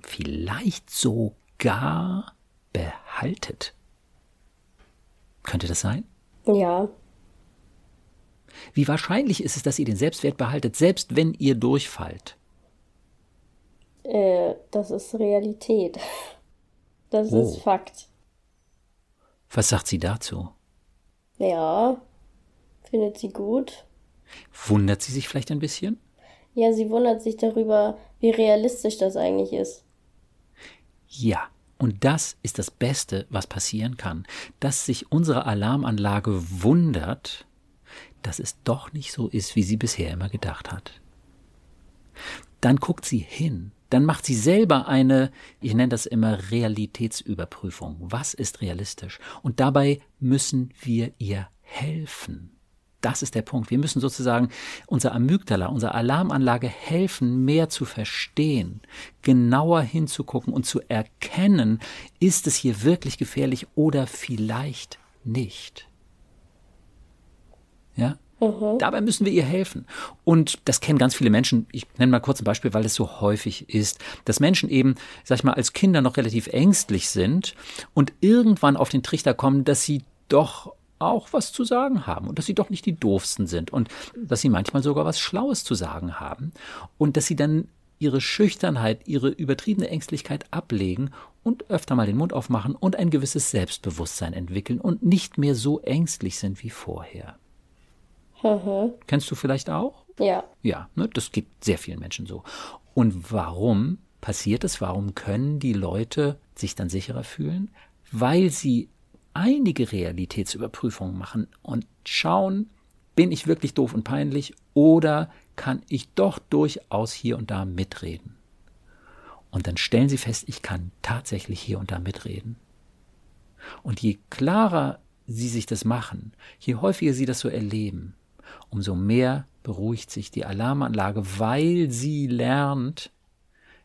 vielleicht sogar behaltet? Könnte das sein? Ja. Wie wahrscheinlich ist es, dass ihr den Selbstwert behaltet, selbst wenn ihr durchfallt? Äh, das ist Realität. Das Oh. ist Fakt. Was sagt sie dazu? Ja. Findet sie gut. Wundert sie sich vielleicht ein bisschen? Ja, sie wundert sich darüber, wie realistisch das eigentlich ist. Ja, und das ist das Beste, was passieren kann, dass sich unsere Alarmanlage wundert, dass es doch nicht so ist, wie sie bisher immer gedacht hat. Dann guckt sie hin, dann macht sie selber eine, ich nenne das immer Realitätsüberprüfung. Was ist realistisch? Und dabei müssen wir ihr helfen. Das ist der Punkt. Wir müssen sozusagen unser Amygdala, unsere Alarmanlage helfen, mehr zu verstehen, genauer hinzugucken und zu erkennen, ist es hier wirklich gefährlich oder vielleicht nicht. Ja? Dabei müssen wir ihr helfen. Und das kennen ganz viele Menschen. Ich nenne mal kurz ein Beispiel, weil es so häufig ist, dass Menschen eben, sag ich mal, als Kinder noch relativ ängstlich sind und irgendwann auf den Trichter kommen, dass sie doch auch was zu sagen haben und dass sie doch nicht die doofsten sind und dass sie manchmal sogar was Schlaues zu sagen haben und dass sie dann ihre Schüchternheit, ihre übertriebene Ängstlichkeit ablegen und öfter mal den Mund aufmachen und ein gewisses Selbstbewusstsein entwickeln und nicht mehr so ängstlich sind wie vorher. Kennst du vielleicht auch? Ja. Ja, ne, das gibt sehr vielen Menschen so. Und warum passiert es? Warum können die Leute sich dann sicherer fühlen? Weil sie einige Realitätsüberprüfungen machen und schauen, bin ich wirklich doof und peinlich oder kann ich doch durchaus hier und da mitreden? Und dann stellen sie fest, ich kann tatsächlich hier und da mitreden. Und je klarer sie sich das machen, je häufiger sie das so erleben, umso mehr beruhigt sich die Alarmanlage, weil sie lernt,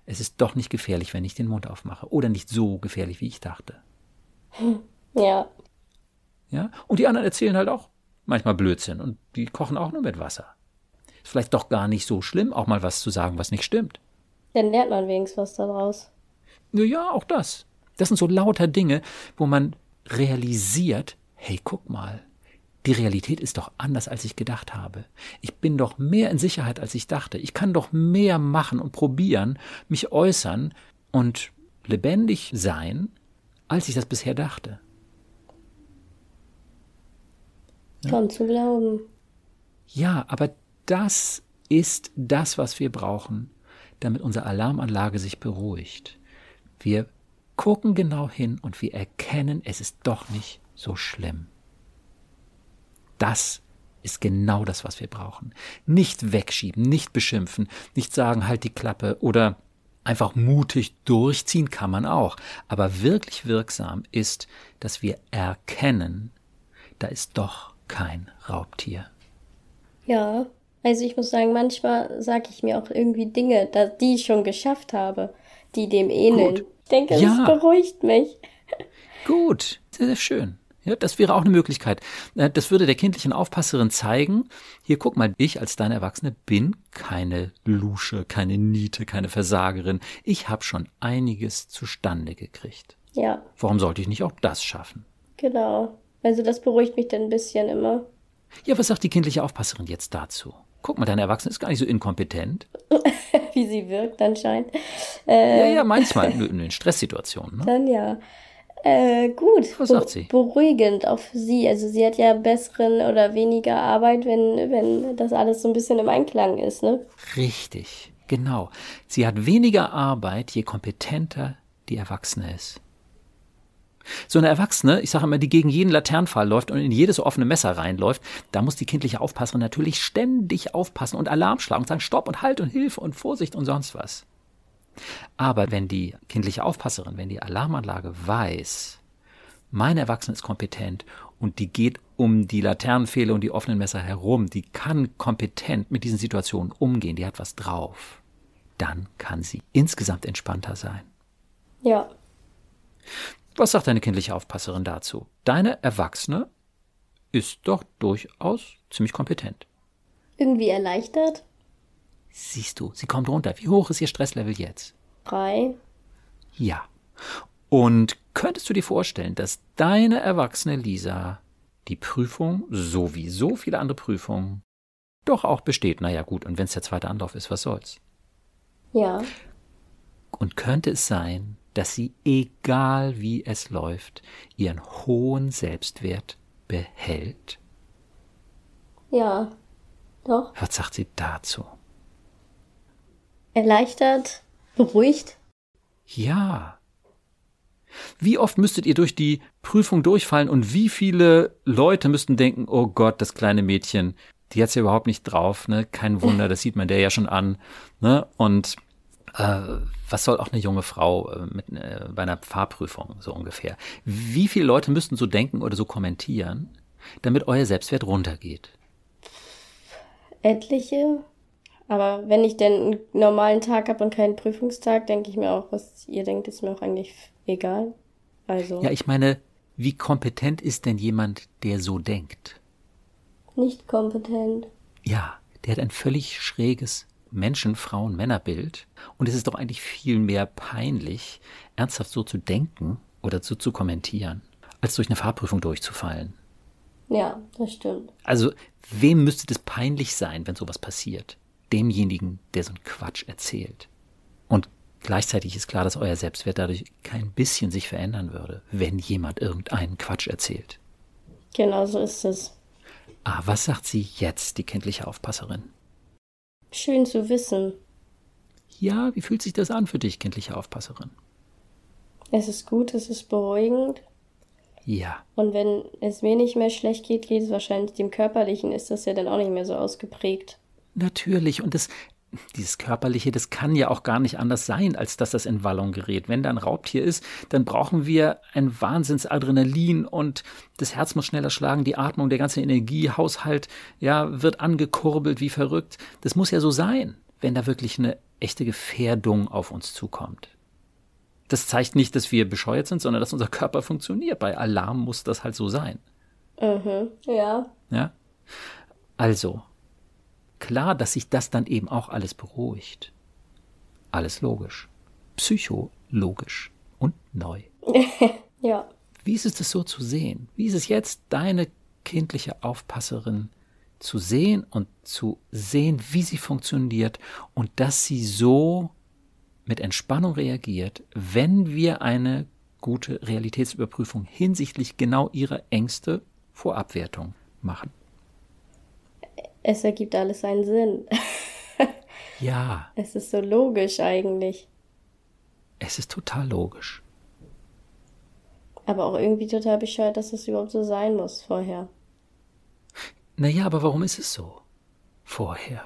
es ist doch nicht gefährlich, wenn ich den Mund aufmache. Oder nicht so gefährlich, wie ich dachte. Ja. Ja? Und die anderen erzählen halt auch manchmal Blödsinn und die kochen auch nur mit Wasser. Ist vielleicht doch gar nicht so schlimm, auch mal was zu sagen, was nicht stimmt. Dann lernt man wenigstens was daraus. Ja, ja, auch das. Das sind so lauter Dinge, wo man realisiert, hey, guck mal, die Realität ist doch anders, als ich gedacht habe. Ich bin doch mehr in Sicherheit, als ich dachte. Ich kann doch mehr machen und probieren, mich äußern und lebendig sein, als ich das bisher dachte. Kaum zu glauben. Ja, aber das ist das, was wir brauchen, damit unsere Alarmanlage sich beruhigt. Wir gucken genau hin und wir erkennen, es ist doch nicht so schlimm. Das ist genau das, was wir brauchen. Nicht wegschieben, nicht beschimpfen, nicht sagen, halt die Klappe oder einfach mutig durchziehen kann man auch. Aber wirklich wirksam ist, dass wir erkennen, da ist doch kein Raubtier. Ja. Also ich muss sagen, manchmal sage ich mir auch irgendwie Dinge, die ich schon geschafft habe, die dem ähneln. Gut. Ich denke, Ja. das beruhigt mich. Gut, sehr schön. Ja, das wäre auch eine Möglichkeit. Äh, Das würde der kindlichen Aufpasserin zeigen. Hier, guck mal, ich als deine Erwachsene bin keine Lusche, keine Niete, keine Versagerin. Ich habe schon einiges zustande gekriegt. Ja, Warum sollte ich nicht auch das schaffen? genau. Also das beruhigt mich dann ein bisschen immer. Ja, was sagt die kindliche Aufpasserin jetzt dazu? Guck mal, deine Erwachsene ist gar nicht so inkompetent. wie sie wirkt anscheinend. Äh, ja, ja, manchmal in den Stresssituationen. Ne? Dann ja. Äh, gut. Was sagt sie? Beruhigend für sie. Also sie hat ja besseren oder weniger Arbeit, wenn, wenn das alles so ein bisschen im Einklang ist, ne? Richtig, genau. Sie hat weniger Arbeit, je kompetenter die Erwachsene ist. So eine Erwachsene, ich sage immer, die gegen jeden Laternenfall läuft und in jedes offene Messer reinläuft, da muss die kindliche Aufpasserin natürlich ständig aufpassen und Alarm schlagen und sagen Stopp und Halt und Hilfe und Vorsicht und sonst was. Aber wenn die kindliche Aufpasserin, wenn die Alarmanlage weiß, meine Erwachsene ist kompetent und die geht um die Laternenpfähle und die offenen Messer herum, die kann kompetent mit diesen Situationen umgehen, die hat was drauf, dann kann sie insgesamt entspannter sein. Ja. Was sagt deine kindliche Aufpasserin dazu? Deine Erwachsene ist doch durchaus ziemlich kompetent. Irgendwie erleichtert? Siehst du, sie kommt runter. Wie hoch ist ihr Stresslevel jetzt? Drei. Ja. Und könntest du dir vorstellen, dass deine erwachsene Lisa die Prüfung, so wie so viele andere Prüfungen, doch auch besteht? Naja, gut, und wenn es der zweite Anlauf ist, was soll's? Ja. Und könnte es sein, dass sie, egal wie es läuft, ihren hohen Selbstwert behält? Ja, doch. Was sagt sie dazu? Erleichtert, beruhigt. Ja. Wie oft müsstet ihr durch die Prüfung durchfallen und wie viele Leute müssten denken, oh Gott, das kleine Mädchen, die hat's ja überhaupt nicht drauf, ne? Kein Wunder, das sieht man der ja schon an, ne? Und äh, was soll auch eine junge Frau äh, mit, äh, bei einer Fahrprüfung so ungefähr? Wie viele Leute müssten so denken oder so kommentieren, damit euer Selbstwert runtergeht? Etliche. Aber wenn ich denn einen normalen Tag habe und keinen Prüfungstag, denke ich mir auch, was ihr denkt, ist mir auch eigentlich egal. Also. Ja, ich meine, wie kompetent ist denn jemand, der so denkt? Nicht kompetent. Ja, der hat ein völlig schräges Menschen, Frauen, Männerbild. Und es ist doch eigentlich viel mehr peinlich, ernsthaft so zu denken oder so zu kommentieren, als durch eine Fahrprüfung durchzufallen. Ja, das stimmt. Also, wem müsste das peinlich sein, wenn sowas passiert? Demjenigen, der so einen Quatsch erzählt. Und gleichzeitig ist klar, dass euer Selbstwert dadurch kein bisschen sich verändern würde, wenn jemand irgendeinen Quatsch erzählt. Genau so ist es. Ah, was sagt sie jetzt, die kindliche Aufpasserin? Schön zu wissen. Ja, wie fühlt sich das an für dich, kindliche Aufpasserin? Es ist gut, es ist beruhigend. Ja. Und wenn es mir nicht mehr schlecht geht, geht es wahrscheinlich dem Körperlichen, ist das ja dann auch nicht mehr so ausgeprägt. Natürlich. Und das, dieses Körperliche, das kann ja auch gar nicht anders sein, als dass das in Wallung gerät. Wenn da ein Raubtier ist, dann brauchen wir ein Wahnsinnsadrenalin und das Herz muss schneller schlagen, die Atmung, der ganze Energiehaushalt, ja, wird angekurbelt wie verrückt. Das muss ja so sein, wenn da wirklich eine echte Gefährdung auf uns zukommt. Das zeigt nicht, dass wir bescheuert sind, sondern dass unser Körper funktioniert. Bei Alarm muss das halt so sein. Mhm, ja. Ja. Also, klar, dass sich das dann eben auch alles beruhigt. Alles logisch. Psychologisch und neu. ja. Wie ist es das so zu sehen? Wie ist es jetzt, deine kindliche Aufpasserin zu sehen und zu sehen, wie sie funktioniert und dass sie so mit Entspannung reagiert, wenn wir eine gute Realitätsüberprüfung hinsichtlich genau ihrer Ängste vor Abwertung machen? Es ergibt alles einen Sinn. ja. Es ist so logisch eigentlich. Es ist total logisch. Aber auch irgendwie total bescheuert, dass es überhaupt so sein muss vorher. Naja, aber warum ist es so? Vorher.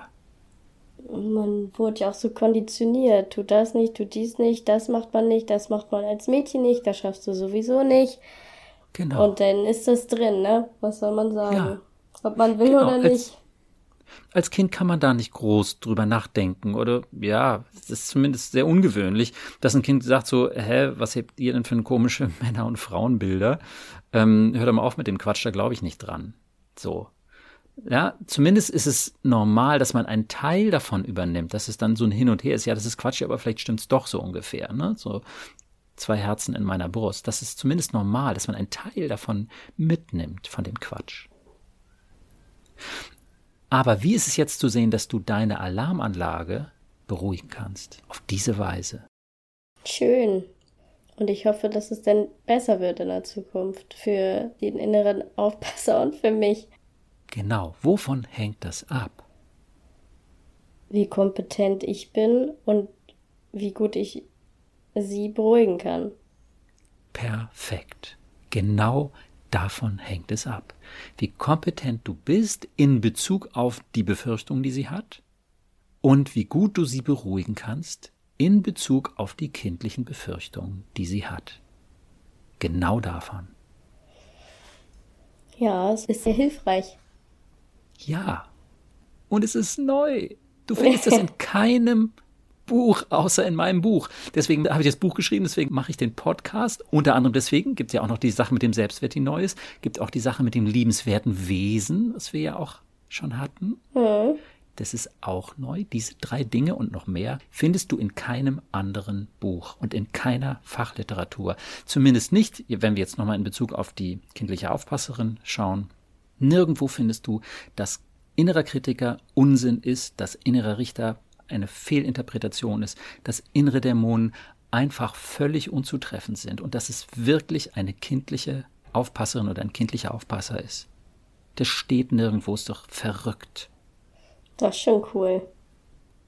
Man wurde ja auch so konditioniert. Tu das nicht, tu dies nicht, das macht man nicht, das macht man als Mädchen nicht, das schaffst du sowieso nicht. Genau. Und dann ist das drin, ne? Was soll man sagen? Ja. Ob man will genau, oder nicht. Als, als Kind kann man da nicht groß drüber nachdenken oder ja, es ist zumindest sehr ungewöhnlich, dass ein Kind sagt so, hä, was habt ihr denn für komische Männer- und Frauenbilder? Ähm, hört doch mal auf mit dem Quatsch, da glaube ich nicht dran. So. Ja, zumindest ist es normal, dass man einen Teil davon übernimmt, dass es dann so ein Hin und Her ist. Ja, das ist Quatsch, aber vielleicht stimmt's doch so ungefähr, ne? So zwei Herzen in meiner Brust. Das ist zumindest normal, dass man einen Teil davon mitnimmt, von dem Quatsch. Aber wie ist es jetzt zu sehen, dass du deine Alarmanlage beruhigen kannst. Auf diese Weise. Schön. Und ich hoffe, dass es dann besser wird in der Zukunft für den inneren Aufpasser und für mich. Genau. Wovon hängt das ab? Wie kompetent ich bin und wie gut ich sie beruhigen kann. Perfekt. Genau davon hängt es ab. Wie kompetent du bist in Bezug auf die Befürchtung, die sie hat und wie gut du sie beruhigen kannst in Bezug auf die kindlichen Befürchtungen, die sie hat. Genau davon. Ja, es ist sehr hilfreich. Ja. Und es ist neu. Du findest es in keinem Buch, außer in meinem Buch. Deswegen habe ich das Buch geschrieben, deswegen mache ich den Podcast. Unter anderem deswegen gibt es ja auch noch die Sache mit dem Selbstwert, die neu ist. Gibt auch die Sache mit dem liebenswerten Wesen, was wir ja auch schon hatten. Mhm. Das ist auch neu. Diese drei Dinge und noch mehr findest du in keinem anderen Buch und in keiner Fachliteratur. Zumindest nicht, wenn wir jetzt nochmal in Bezug auf die kindliche Aufpasserin schauen. Nirgendwo findest du, dass innerer Kritiker Unsinn ist, dass innerer Richter eine Fehlinterpretation ist, dass innere Dämonen einfach völlig unzutreffend sind und dass es wirklich eine kindliche Aufpasserin oder ein kindlicher Aufpasser ist. Das steht nirgendwo, ist doch verrückt. Das ist schon cool.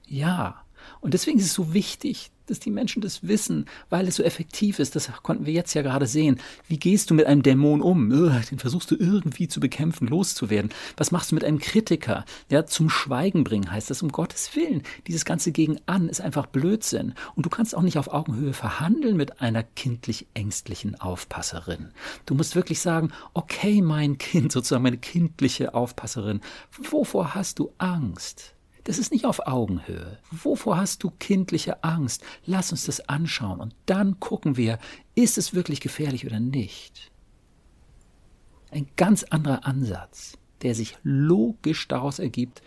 Ja, und deswegen ist es so wichtig, dass die Menschen das wissen, weil es so effektiv ist. Das konnten wir jetzt ja gerade sehen. Wie gehst du mit einem Dämon um? Den versuchst du irgendwie zu bekämpfen, loszuwerden. Was machst du mit einem Kritiker? Ja, zum Schweigen bringen heißt das um Gottes Willen. Dieses ganze Gegen an ist einfach Blödsinn. Und du kannst auch nicht auf Augenhöhe verhandeln mit einer kindlich ängstlichen Aufpasserin. Du musst wirklich sagen, okay, mein Kind, sozusagen meine kindliche Aufpasserin, wovor hast du Angst? Das ist nicht auf Augenhöhe. Wovor hast du kindliche Angst? Lass uns das anschauen und dann gucken wir, ist es wirklich gefährlich oder nicht. Ein ganz anderer Ansatz, der sich logisch daraus ergibt,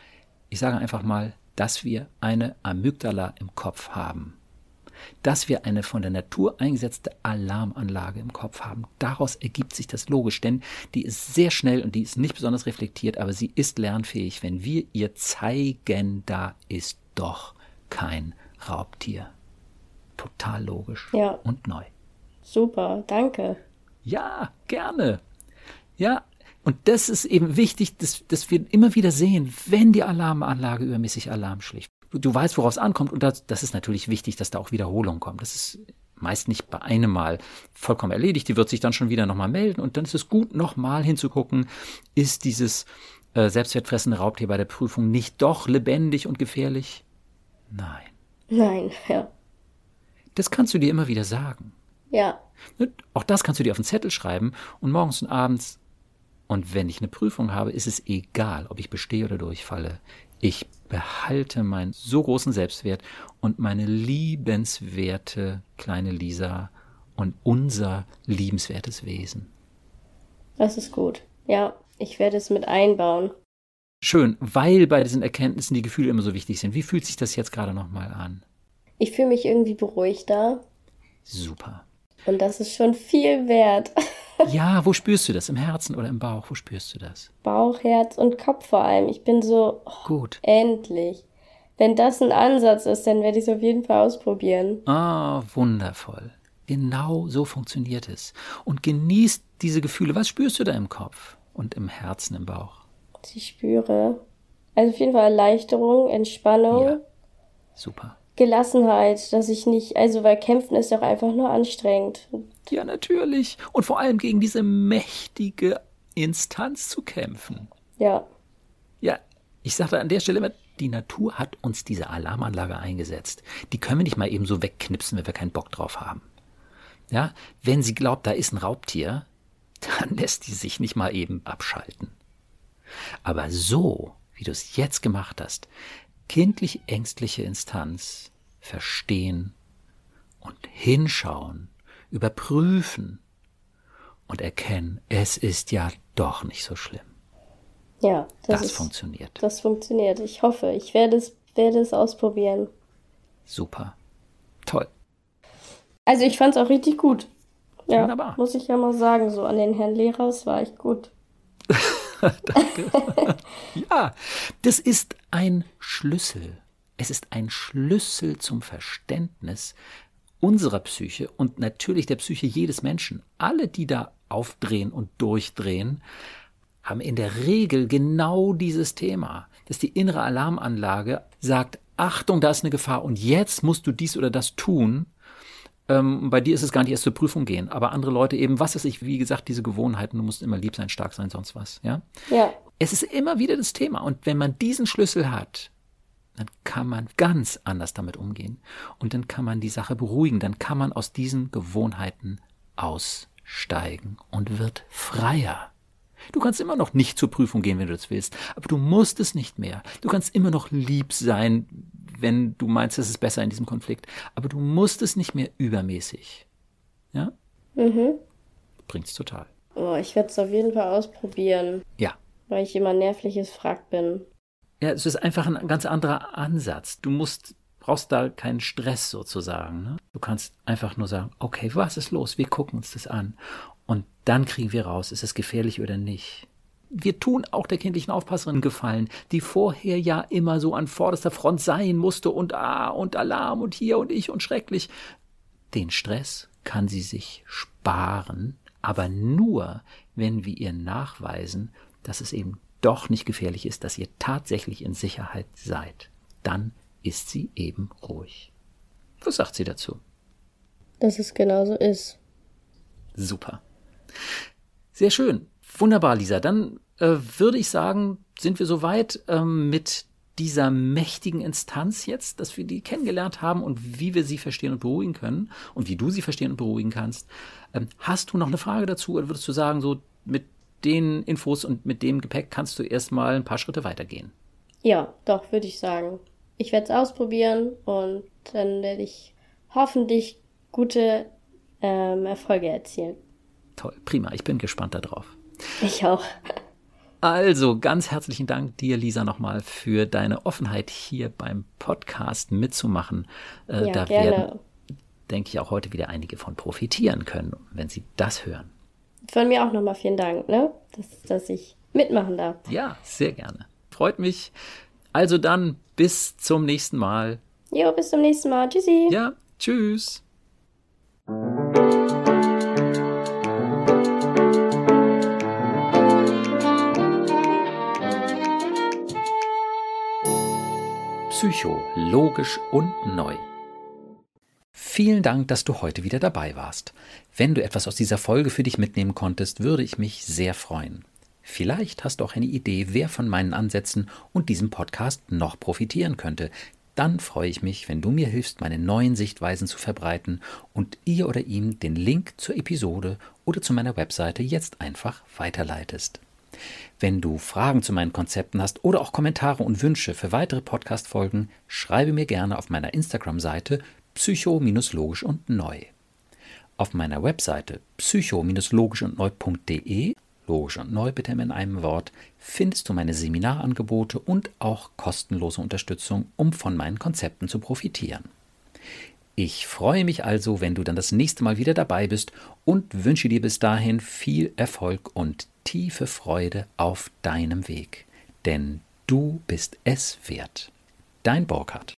ich sage einfach mal, dass wir eine Amygdala im Kopf haben dass wir eine von der Natur eingesetzte Alarmanlage im Kopf haben. Daraus ergibt sich das logisch, denn die ist sehr schnell und die ist nicht besonders reflektiert, aber sie ist lernfähig, wenn wir ihr zeigen, da ist doch kein Raubtier. Total logisch ja. und neu. Super, danke. Ja, gerne. Ja, und das ist eben wichtig, dass, dass wir immer wieder sehen, wenn die Alarmanlage übermäßig Alarm schlägt du weißt, worauf es ankommt und das, das ist natürlich wichtig, dass da auch Wiederholung kommt. Das ist meist nicht bei einem Mal vollkommen erledigt. Die wird sich dann schon wieder nochmal melden und dann ist es gut, nochmal hinzugucken, ist dieses äh, selbstwertfressende Raubtier bei der Prüfung nicht doch lebendig und gefährlich? Nein. Nein, ja. Das kannst du dir immer wieder sagen. Ja. Auch das kannst du dir auf den Zettel schreiben und morgens und abends. Und wenn ich eine Prüfung habe, ist es egal, ob ich bestehe oder durchfalle. Ich behalte meinen so großen Selbstwert und meine liebenswerte kleine Lisa und unser liebenswertes Wesen. Das ist gut. Ja, ich werde es mit einbauen. Schön, weil bei diesen Erkenntnissen die Gefühle immer so wichtig sind. Wie fühlt sich das jetzt gerade nochmal an? Ich fühle mich irgendwie beruhigter. Super. Und das ist schon viel wert. Ja, wo spürst du das? Im Herzen oder im Bauch? Wo spürst du das? Bauch, Herz und Kopf vor allem. Ich bin so. Oh, Gut. Endlich. Wenn das ein Ansatz ist, dann werde ich es auf jeden Fall ausprobieren. Ah, wundervoll. Genau so funktioniert es. Und genießt diese Gefühle. Was spürst du da im Kopf und im Herzen, im Bauch? Ich spüre. Also auf jeden Fall Erleichterung, Entspannung. Ja. Super. Gelassenheit, dass ich nicht, also weil kämpfen ist doch einfach nur anstrengend. Ja, natürlich. Und vor allem gegen diese mächtige Instanz zu kämpfen. Ja. Ja, ich sage an der Stelle immer, die Natur hat uns diese Alarmanlage eingesetzt. Die können wir nicht mal eben so wegknipsen, wenn wir keinen Bock drauf haben. Ja, wenn sie glaubt, da ist ein Raubtier, dann lässt die sich nicht mal eben abschalten. Aber so, wie du es jetzt gemacht hast, kindlich ängstliche Instanz verstehen und hinschauen, überprüfen und erkennen, es ist ja doch nicht so schlimm. Ja, das, das ist, funktioniert. Das funktioniert. Ich hoffe, ich werde es, werde es ausprobieren. Super. Toll. Also ich fand es auch richtig gut. Ja, Wunderbar. muss ich ja mal sagen, so an den Herrn Lehrer, es war echt gut. Danke. ja, das ist ein Schlüssel, Es ist ein Schlüssel zum Verständnis unserer Psyche und natürlich der Psyche jedes Menschen. Alle, die da aufdrehen und durchdrehen, haben in der Regel genau dieses Thema, dass die innere Alarmanlage sagt, Achtung, da ist eine Gefahr und jetzt musst du dies oder das tun. Ähm, bei dir ist es gar nicht erst zur Prüfung gehen, aber andere Leute eben, was ist ich, wie gesagt, diese Gewohnheiten, du musst immer lieb sein, stark sein, sonst was, ja? Ja. Es ist immer wieder das Thema und wenn man diesen Schlüssel hat, dann kann man ganz anders damit umgehen und dann kann man die Sache beruhigen, dann kann man aus diesen Gewohnheiten aussteigen und wird freier. Du kannst immer noch nicht zur Prüfung gehen, wenn du das willst, aber du musst es nicht mehr. Du kannst immer noch lieb sein, wenn du meinst, es ist besser in diesem Konflikt, aber du musst es nicht mehr übermäßig. Ja? Mhm. Bringt's total. Oh, ich werde es auf jeden Fall ausprobieren. Ja. Weil ich immer nervliches Frack bin. Ja, es ist einfach ein ganz anderer Ansatz. Du musst brauchst da keinen Stress sozusagen. Ne? Du kannst einfach nur sagen, okay, was ist los? Wir gucken uns das an. Und dann kriegen wir raus, ist es gefährlich oder nicht. Wir tun auch der kindlichen Aufpasserin Gefallen, die vorher ja immer so an vorderster Front sein musste und ah und Alarm und hier und ich und schrecklich. Den Stress kann sie sich sparen, aber nur, wenn wir ihr nachweisen, dass es eben doch nicht gefährlich ist, dass ihr tatsächlich in Sicherheit seid. Dann ist sie eben ruhig. Was sagt sie dazu? Dass es genauso ist. Super. Sehr schön. Wunderbar, Lisa. Dann äh, würde ich sagen, sind wir soweit ähm, mit dieser mächtigen Instanz jetzt, dass wir die kennengelernt haben und wie wir sie verstehen und beruhigen können und wie du sie verstehen und beruhigen kannst. Ähm, hast du noch eine Frage dazu oder würdest du sagen, so mit den Infos und mit dem Gepäck kannst du erstmal ein paar Schritte weitergehen? Ja, doch, würde ich sagen. Ich werde es ausprobieren und dann werde ich hoffentlich gute ähm, Erfolge erzielen. Toll, prima. Ich bin gespannt darauf. Ich auch. Also, ganz herzlichen Dank dir, Lisa, nochmal für deine Offenheit hier beim Podcast mitzumachen. Äh, ja, da gerne. werden, denke ich, auch heute wieder einige von profitieren können, wenn sie das hören. Von mir auch nochmal vielen Dank, ne? dass, dass ich mitmachen darf. Ja, sehr gerne. Freut mich. Also dann, bis zum nächsten Mal. Jo, bis zum nächsten Mal. Tschüssi. Ja, tschüss. Psycho, logisch und neu. Vielen Dank, dass du heute wieder dabei warst. Wenn du etwas aus dieser Folge für dich mitnehmen konntest, würde ich mich sehr freuen. Vielleicht hast du auch eine Idee, wer von meinen Ansätzen und diesem Podcast noch profitieren könnte. Dann freue ich mich, wenn du mir hilfst, meine neuen Sichtweisen zu verbreiten und ihr oder ihm den Link zur Episode oder zu meiner Webseite jetzt einfach weiterleitest. Wenn du Fragen zu meinen Konzepten hast oder auch Kommentare und Wünsche für weitere Podcast-Folgen, schreibe mir gerne auf meiner Instagram-Seite psycho-logisch und neu. Auf meiner Webseite psycho-logisch und neu.de, logisch und neu bitte in einem Wort, findest du meine Seminarangebote und auch kostenlose Unterstützung, um von meinen Konzepten zu profitieren. Ich freue mich also, wenn du dann das nächste Mal wieder dabei bist und wünsche dir bis dahin viel Erfolg und tiefe Freude auf deinem Weg. Denn du bist es wert. Dein Burkhard.